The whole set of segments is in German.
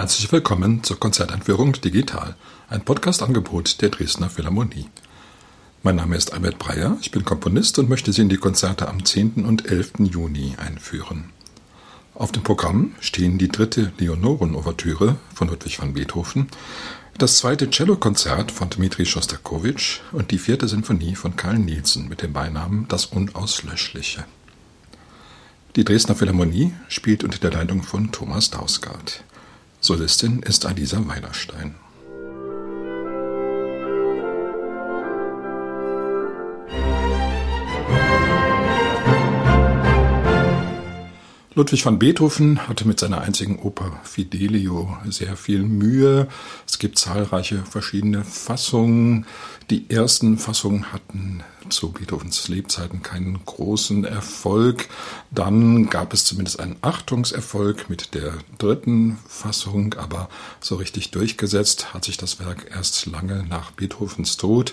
Herzlich willkommen zur Konzerteinführung Digital, ein Podcast-Angebot der Dresdner Philharmonie. Mein Name ist Albert Breyer, ich bin Komponist und möchte Sie in die Konzerte am 10. und 11. Juni einführen. Auf dem Programm stehen die dritte Leonoren-Ouvertüre von Ludwig van Beethoven, das zweite Cellokonzert von Dmitri Schostakowitsch und die vierte Sinfonie von Karl Nielsen mit dem Beinamen Das Unauslöschliche. Die Dresdner Philharmonie spielt unter der Leitung von Thomas Dausgaard. Solistin ist Alisa Weilerstein. Ludwig van Beethoven hatte mit seiner einzigen Oper Fidelio sehr viel Mühe. Es gibt zahlreiche verschiedene Fassungen. Die ersten Fassungen hatten zu Beethovens Lebzeiten keinen großen Erfolg. Dann gab es zumindest einen Achtungserfolg mit der dritten Fassung, aber so richtig durchgesetzt hat sich das Werk erst lange nach Beethovens Tod.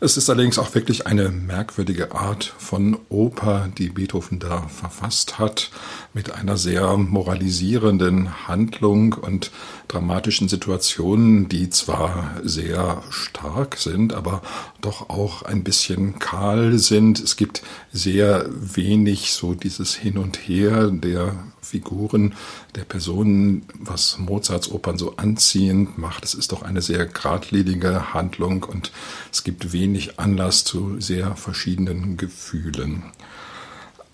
Es ist allerdings auch wirklich eine merkwürdige Art von Oper, die Beethoven da verfasst hat, mit einer sehr moralisierenden Handlung und dramatischen Situationen, die zwar sehr stark sind, aber doch auch ein bisschen kahl sind. Es gibt sehr wenig so dieses Hin und Her der Figuren, der Personen, was Mozarts Opern so anziehend macht. Es ist doch eine sehr geradlinige Handlung und es gibt wenig Anlass zu sehr verschiedenen Gefühlen.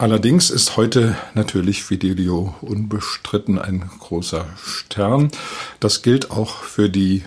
Allerdings ist heute natürlich Fidelio unbestritten ein großer Stern. Das gilt auch für die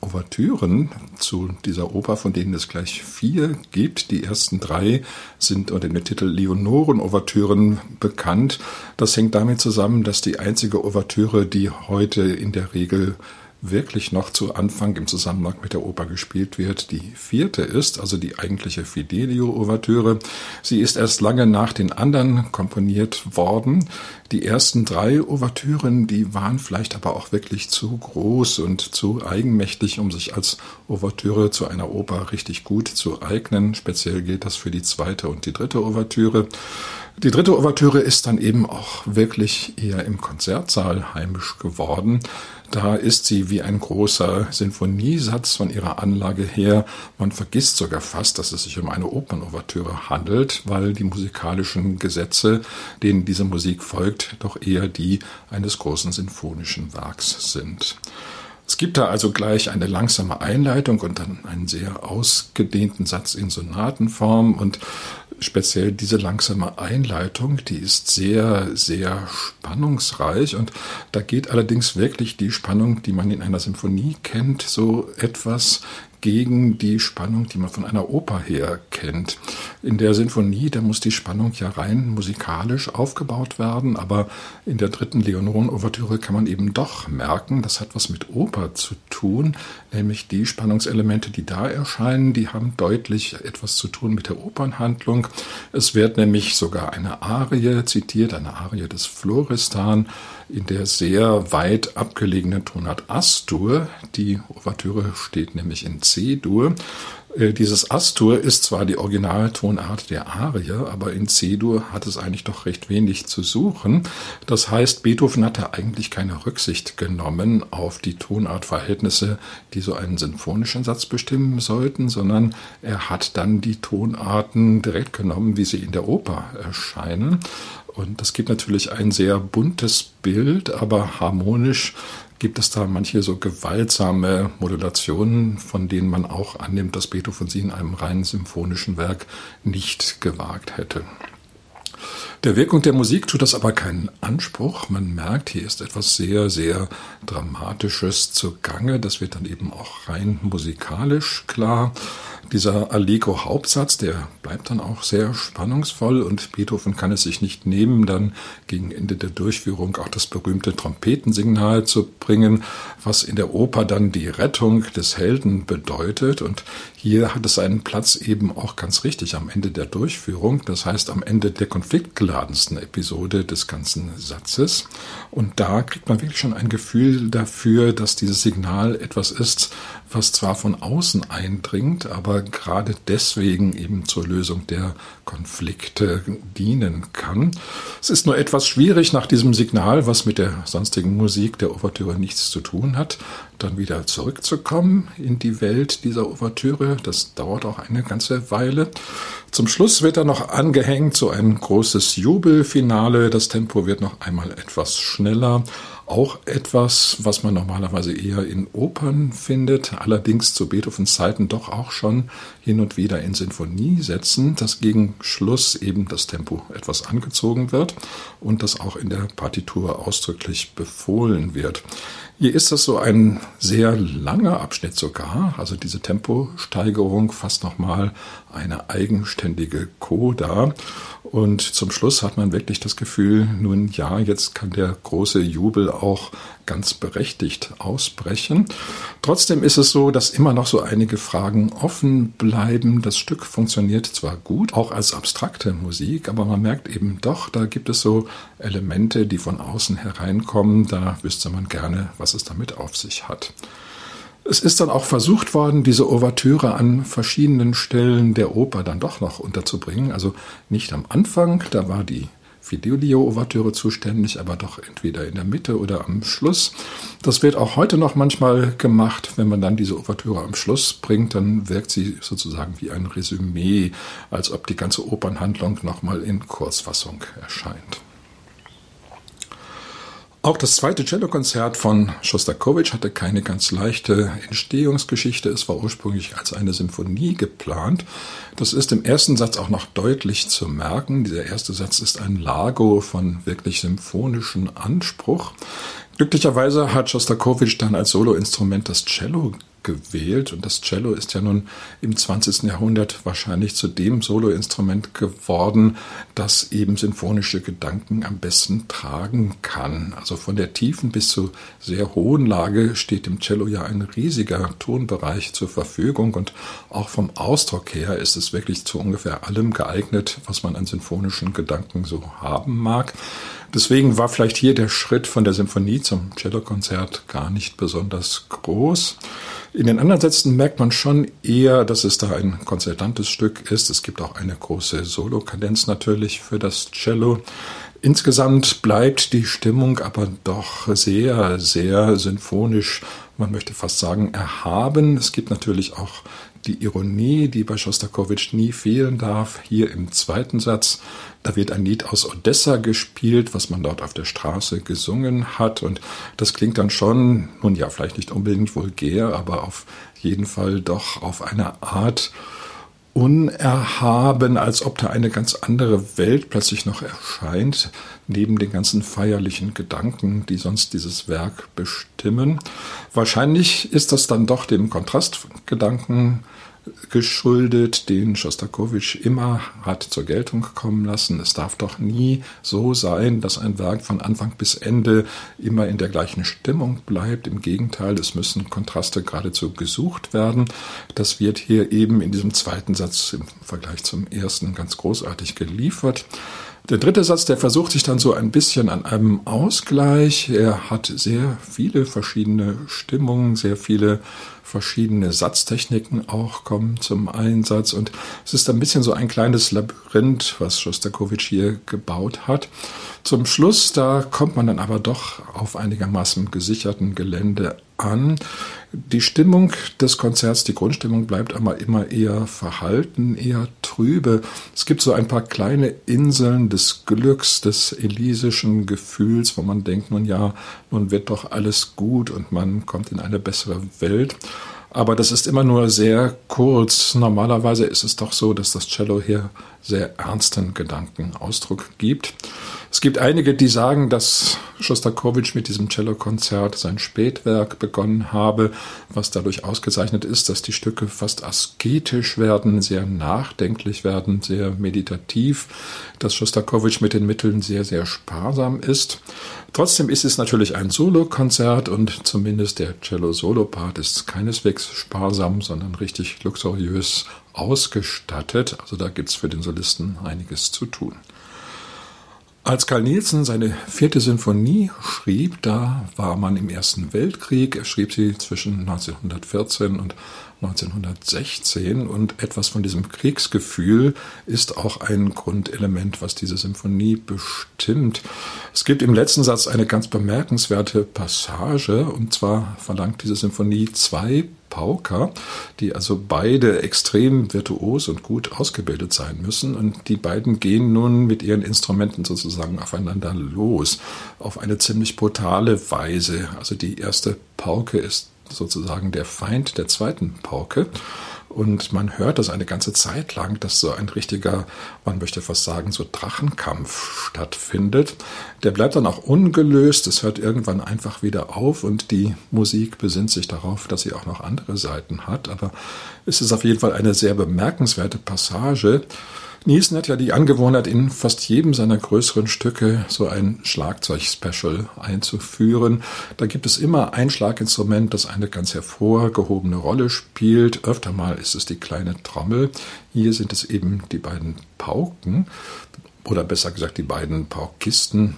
Ouvertüren zu dieser Oper, von denen es gleich vier gibt. Die ersten drei sind unter dem Titel Leonoren-Ouvertüren bekannt. Das hängt damit zusammen, dass die einzige Ouvertüre, die heute in der Regel wirklich noch zu Anfang im Zusammenhang mit der Oper gespielt wird, die vierte ist, also die eigentliche Fidelio-Ouvertüre. Sie ist erst lange nach den anderen komponiert worden. Die ersten drei Ouvertüren, die waren vielleicht aber auch wirklich zu groß und zu eigenmächtig, um sich als Ouvertüre zu einer Oper richtig gut zu eignen. Speziell gilt das für die zweite und die dritte Ouvertüre. Die dritte Ouvertüre ist dann eben auch wirklich eher im Konzertsaal heimisch geworden. Da ist sie wie ein großer Sinfoniesatz von ihrer Anlage her. Man vergisst sogar fast, dass es sich um eine Opernouvertüre handelt, weil die musikalischen Gesetze, denen diese Musik folgt, doch eher die eines großen sinfonischen Werks sind. Es gibt da also gleich eine langsame Einleitung und dann einen sehr ausgedehnten Satz in Sonatenform und speziell diese langsame Einleitung, die ist sehr, sehr spannungsreich. Und da geht allerdings wirklich die Spannung, die man in einer Symphonie kennt, so etwas gegen die Spannung, die man von einer Oper her kennt. In der Sinfonie, da muss die Spannung ja rein musikalisch aufgebaut werden, aber in der dritten Leonoren-Ouvertüre kann man eben doch merken, das hat was mit Oper zu tun, nämlich die Spannungselemente, die da erscheinen, die haben deutlich etwas zu tun mit der Opernhandlung. Es wird nämlich sogar eine Arie zitiert, eine Arie des Floristan, in der sehr weit abgelegenen Tonart Astur. Die Ouvertüre steht nämlich in C-Dur. Äh, dieses Astur ist zwar die Originaltonart der Arie, aber in C-Dur hat es eigentlich doch recht wenig zu suchen. Das heißt, Beethoven hatte eigentlich keine Rücksicht genommen auf die Tonartverhältnisse, die so einen sinfonischen Satz bestimmen sollten, sondern er hat dann die Tonarten direkt genommen, wie sie in der Oper erscheinen. Und das gibt natürlich ein sehr buntes Bild, aber harmonisch gibt es da manche so gewaltsame Modulationen, von denen man auch annimmt, dass Beethoven sie in einem reinen symphonischen Werk nicht gewagt hätte. Der Wirkung der Musik tut das aber keinen Anspruch. Man merkt, hier ist etwas sehr, sehr Dramatisches zugange. Das wird dann eben auch rein musikalisch klar. Dieser Allegro-Hauptsatz, der bleibt dann auch sehr spannungsvoll und Beethoven kann es sich nicht nehmen, dann gegen Ende der Durchführung auch das berühmte Trompetensignal zu bringen, was in der Oper dann die Rettung des Helden bedeutet. Und hier hat es seinen Platz eben auch ganz richtig am Ende der Durchführung, das heißt am Ende der Konfliktgleise aufgeladensten Episode des ganzen Satzes. Und da kriegt man wirklich schon ein Gefühl dafür, dass dieses Signal etwas ist, was zwar von außen eindringt, aber gerade deswegen eben zur Lösung der Konflikte dienen kann. Es ist nur etwas schwierig nach diesem Signal, was mit der sonstigen Musik der Ouvertüre nichts zu tun hat, dann wieder zurückzukommen in die Welt dieser Ouvertüre. Das dauert auch eine ganze Weile. Zum Schluss wird er noch angehängt, so ein großes Jubelfinale. Das Tempo wird noch einmal etwas schneller. Auch etwas, was man normalerweise eher in Opern findet, allerdings zu Beethovens Zeiten doch auch schon hin und wieder in Sinfoniesätzen, dass gegen Schluss eben das Tempo etwas angezogen wird und das auch in der Partitur ausdrücklich befohlen wird. Hier ist das so ein sehr langer Abschnitt sogar, also diese Temposteigerung fast nochmal eine eigenständige Coda. Und zum Schluss hat man wirklich das Gefühl, nun ja, jetzt kann der große Jubel auch ganz berechtigt ausbrechen. Trotzdem ist es so, dass immer noch so einige Fragen offen bleiben. Das Stück funktioniert zwar gut, auch als abstrakte Musik, aber man merkt eben doch, da gibt es so Elemente, die von außen hereinkommen. Da wüsste man gerne, was es damit auf sich hat. Es ist dann auch versucht worden, diese Ouvertüre an verschiedenen Stellen der Oper dann doch noch unterzubringen. Also nicht am Anfang, da war die Fidelio-Ouvertüre zuständig, aber doch entweder in der Mitte oder am Schluss. Das wird auch heute noch manchmal gemacht. Wenn man dann diese Ouvertüre am Schluss bringt, dann wirkt sie sozusagen wie ein Resümee, als ob die ganze Opernhandlung nochmal in Kurzfassung erscheint. Auch das zweite Cellokonzert von Schostakowitsch hatte keine ganz leichte Entstehungsgeschichte. Es war ursprünglich als eine Symphonie geplant. Das ist im ersten Satz auch noch deutlich zu merken. Dieser erste Satz ist ein Lago von wirklich symphonischem Anspruch. Glücklicherweise hat Schostakowitsch dann als Soloinstrument das Cello gewählt. Und das Cello ist ja nun im 20. Jahrhundert wahrscheinlich zu dem Soloinstrument geworden, das eben sinfonische Gedanken am besten tragen kann. Also von der tiefen bis zur sehr hohen Lage steht dem Cello ja ein riesiger Tonbereich zur Verfügung und auch vom Ausdruck her ist es wirklich zu ungefähr allem geeignet, was man an sinfonischen Gedanken so haben mag. Deswegen war vielleicht hier der Schritt von der Symphonie zum Cellokonzert gar nicht besonders groß. In den anderen Sätzen merkt man schon eher, dass es da ein konzertantes Stück ist. Es gibt auch eine große Solokadenz natürlich für das Cello. Insgesamt bleibt die Stimmung aber doch sehr, sehr sinfonisch, man möchte fast sagen, erhaben. Es gibt natürlich auch die Ironie, die bei Schostakowitsch nie fehlen darf, hier im zweiten Satz. Da wird ein Lied aus Odessa gespielt, was man dort auf der Straße gesungen hat. Und das klingt dann schon, nun ja, vielleicht nicht unbedingt vulgär, aber auf jeden Fall doch auf eine Art unerhaben, als ob da eine ganz andere Welt plötzlich noch erscheint, neben den ganzen feierlichen Gedanken, die sonst dieses Werk bestimmen. Wahrscheinlich ist das dann doch dem Kontrastgedanken geschuldet, den Schostakowitsch immer hat zur Geltung kommen lassen. Es darf doch nie so sein, dass ein Werk von Anfang bis Ende immer in der gleichen Stimmung bleibt. Im Gegenteil, es müssen Kontraste geradezu gesucht werden. Das wird hier eben in diesem zweiten Satz im Vergleich zum ersten ganz großartig geliefert. Der dritte Satz, der versucht sich dann so ein bisschen an einem Ausgleich. Er hat sehr viele verschiedene Stimmungen, sehr viele verschiedene Satztechniken auch kommen zum Einsatz und es ist ein bisschen so ein kleines Labyrinth, was Schostakowitsch hier gebaut hat. Zum Schluss, da kommt man dann aber doch auf einigermaßen gesicherten Gelände an. Die Stimmung des Konzerts, die Grundstimmung bleibt aber immer eher verhalten, eher trübe. Es gibt so ein paar kleine Inseln des Glücks, des elysischen Gefühls, wo man denkt, nun ja, nun wird doch alles gut und man kommt in eine bessere Welt. Aber das ist immer nur sehr kurz. Normalerweise ist es doch so, dass das Cello hier sehr ernsten Gedankenausdruck gibt. Es gibt einige, die sagen, dass Schostakowitsch mit diesem Cellokonzert sein Spätwerk begonnen habe, was dadurch ausgezeichnet ist, dass die Stücke fast asketisch werden, sehr nachdenklich werden, sehr meditativ, dass Schostakowitsch mit den Mitteln sehr, sehr sparsam ist. Trotzdem ist es natürlich ein Solokonzert und zumindest der Cello-Solo-Part ist keineswegs sparsam, sondern richtig luxuriös ausgestattet. Also da gibt es für den Solisten einiges zu tun. Als Karl Nielsen seine vierte Sinfonie schrieb, da war man im Ersten Weltkrieg. Er schrieb sie zwischen 1914 und 1916 und etwas von diesem Kriegsgefühl ist auch ein Grundelement, was diese Symphonie bestimmt. Es gibt im letzten Satz eine ganz bemerkenswerte Passage und zwar verlangt diese Symphonie zwei Pauker, die also beide extrem virtuos und gut ausgebildet sein müssen. Und die beiden gehen nun mit ihren Instrumenten sozusagen aufeinander los, auf eine ziemlich brutale Weise. Also die erste Pauke ist sozusagen der Feind der zweiten Pauke. Und man hört das eine ganze Zeit lang, dass so ein richtiger, man möchte fast sagen, so Drachenkampf stattfindet. Der bleibt dann auch ungelöst, es hört irgendwann einfach wieder auf und die Musik besinnt sich darauf, dass sie auch noch andere Seiten hat. Aber es ist auf jeden Fall eine sehr bemerkenswerte Passage. Nielsen hat ja die Angewohnheit, in fast jedem seiner größeren Stücke so ein Schlagzeug-Special einzuführen. Da gibt es immer ein Schlaginstrument, das eine ganz hervorgehobene Rolle spielt. Öfter mal ist es die kleine Trommel. Hier sind es eben die beiden Pauken oder besser gesagt die beiden Paukisten.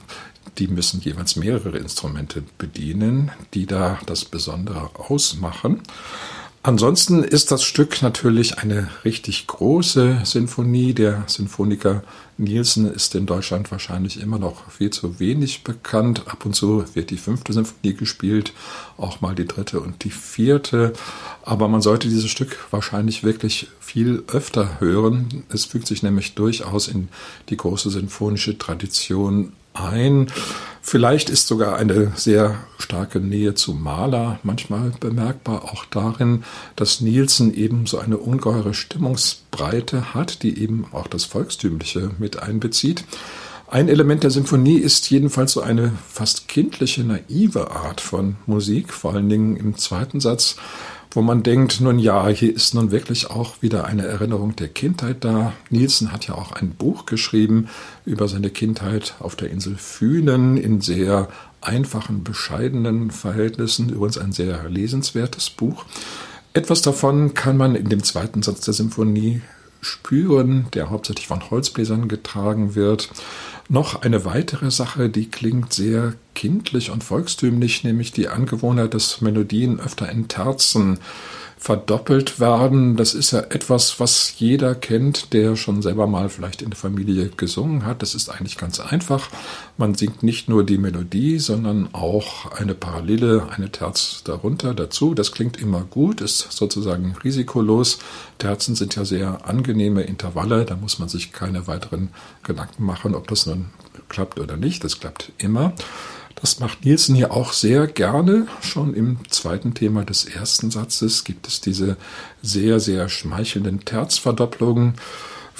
Die müssen jeweils mehrere Instrumente bedienen, die da das Besondere ausmachen. Ansonsten ist das Stück natürlich eine richtig große Sinfonie. Der Sinfoniker Nielsen ist in Deutschland wahrscheinlich immer noch viel zu wenig bekannt. Ab und zu wird die fünfte Sinfonie gespielt, auch mal die dritte und die vierte. Aber man sollte dieses Stück wahrscheinlich wirklich viel öfter hören. Es fügt sich nämlich durchaus in die große sinfonische Tradition ein. Vielleicht ist sogar eine sehr starke Nähe zu Mahler manchmal bemerkbar, auch darin, dass Nielsen eben so eine ungeheure Stimmungsbreite hat, die eben auch das Volkstümliche mit einbezieht. Ein Element der Symphonie ist jedenfalls so eine fast kindliche, naive Art von Musik, vor allen Dingen im zweiten Satz, wo man denkt, nun ja, hier ist nun wirklich auch wieder eine Erinnerung der Kindheit da. Nielsen hat ja auch ein Buch geschrieben über seine Kindheit auf der Insel Fünen in sehr einfachen, bescheidenen Verhältnissen. Übrigens ein sehr lesenswertes Buch. Etwas davon kann man in dem zweiten Satz der Symphonie spüren, der hauptsächlich von Holzbläsern getragen wird. Noch eine weitere Sache, die klingt sehr kindlich und volkstümlich, nämlich die Angewohnheit, dass Melodien öfter in Terzen verdoppelt werden. Das ist ja etwas, was jeder kennt, der schon selber mal vielleicht in der Familie gesungen hat. Das ist eigentlich ganz einfach. Man singt nicht nur die Melodie, sondern auch eine Parallele, eine Terz darunter dazu. Das klingt immer gut, ist sozusagen risikolos. Terzen sind ja sehr angenehme Intervalle. Da muss man sich keine weiteren Gedanken machen, ob das nun klappt oder nicht. Das klappt immer. Das macht Nielsen hier auch sehr gerne. Schon im zweiten Thema des ersten Satzes gibt es diese sehr, sehr schmeichelnden Terzverdopplungen.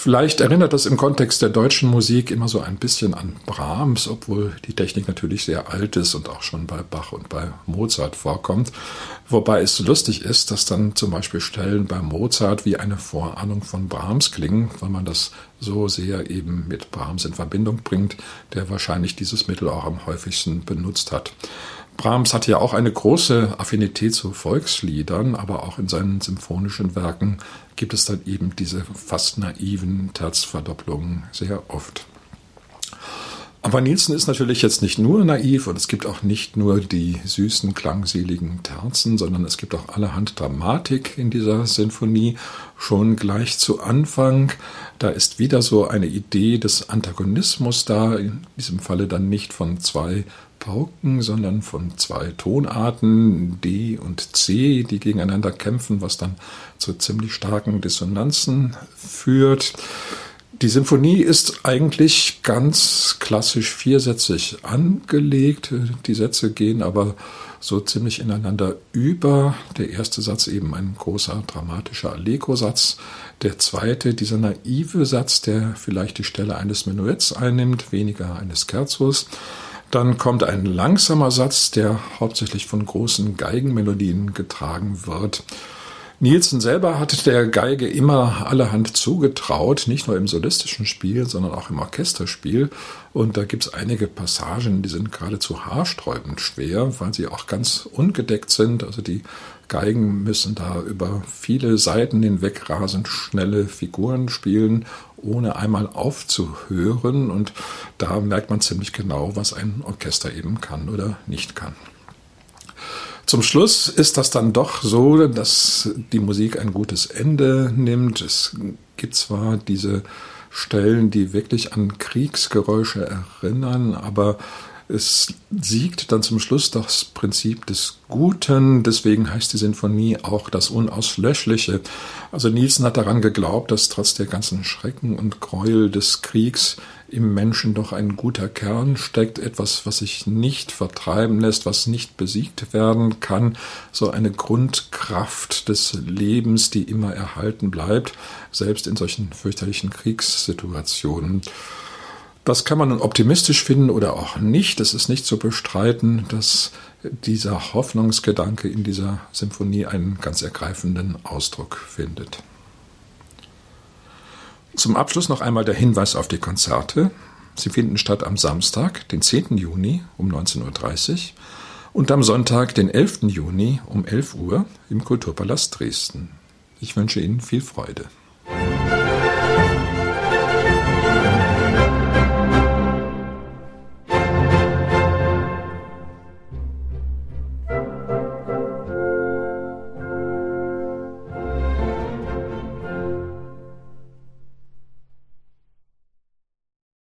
Vielleicht erinnert das im Kontext der deutschen Musik immer so ein bisschen an Brahms, obwohl die Technik natürlich sehr alt ist und auch schon bei Bach und bei Mozart vorkommt. Wobei es lustig ist, dass dann zum Beispiel Stellen bei Mozart wie eine Vorahnung von Brahms klingen, weil man das so sehr eben mit Brahms in Verbindung bringt, der wahrscheinlich dieses Mittel auch am häufigsten benutzt hat. Brahms hatte ja auch eine große Affinität zu Volksliedern, aber auch in seinen symphonischen Werken gibt es dann eben diese fast naiven Terzverdopplungen sehr oft. Aber Nielsen ist natürlich jetzt nicht nur naiv und es gibt auch nicht nur die süßen, klangseligen Terzen, sondern es gibt auch allerhand Dramatik in dieser Sinfonie. Schon gleich zu Anfang, da ist wieder so eine Idee des Antagonismus da, in diesem Falle dann nicht von zwei Pauken, sondern von zwei Tonarten D und C, die gegeneinander kämpfen, was dann zu ziemlich starken Dissonanzen führt. Die Symphonie ist eigentlich ganz klassisch viersätzig angelegt. Die Sätze gehen aber so ziemlich ineinander über. Der erste Satz eben ein großer dramatischer Allegro-Satz. Der zweite, dieser naive Satz, der vielleicht die Stelle eines Menuetts einnimmt, weniger eines Scherzos. Dann kommt ein langsamer Satz, der hauptsächlich von großen Geigenmelodien getragen wird. Nielsen selber hatte der Geige immer allerhand zugetraut, nicht nur im solistischen Spiel, sondern auch im Orchesterspiel. Und da gibt es einige Passagen, die sind geradezu haarsträubend schwer, weil sie auch ganz ungedeckt sind. Also die Geigen müssen da über viele Seiten hinweg rasend schnelle Figuren spielen, ohne einmal aufzuhören. Und da merkt man ziemlich genau, was ein Orchester eben kann oder nicht kann. Zum Schluss ist das dann doch so, dass die Musik ein gutes Ende nimmt. Es gibt zwar diese Stellen, die wirklich an Kriegsgeräusche erinnern, aber es siegt dann zum Schluss das Prinzip des Guten, deswegen heißt die Sinfonie auch das Unauslöschliche. Also Nielsen hat daran geglaubt, dass trotz der ganzen Schrecken und Gräuel des Kriegs im Menschen doch ein guter Kern steckt, etwas, was sich nicht vertreiben lässt, was nicht besiegt werden kann, so eine Grundkraft des Lebens, die immer erhalten bleibt, selbst in solchen fürchterlichen Kriegssituationen. Das kann man nun optimistisch finden oder auch nicht. Es ist nicht zu bestreiten, dass dieser Hoffnungsgedanke in dieser Symphonie einen ganz ergreifenden Ausdruck findet. Zum Abschluss noch einmal der Hinweis auf die Konzerte. Sie finden statt am Samstag, den 10. Juni um 19.30 Uhr und am Sonntag, den 11. Juni um 11 Uhr im Kulturpalast Dresden. Ich wünsche Ihnen viel Freude.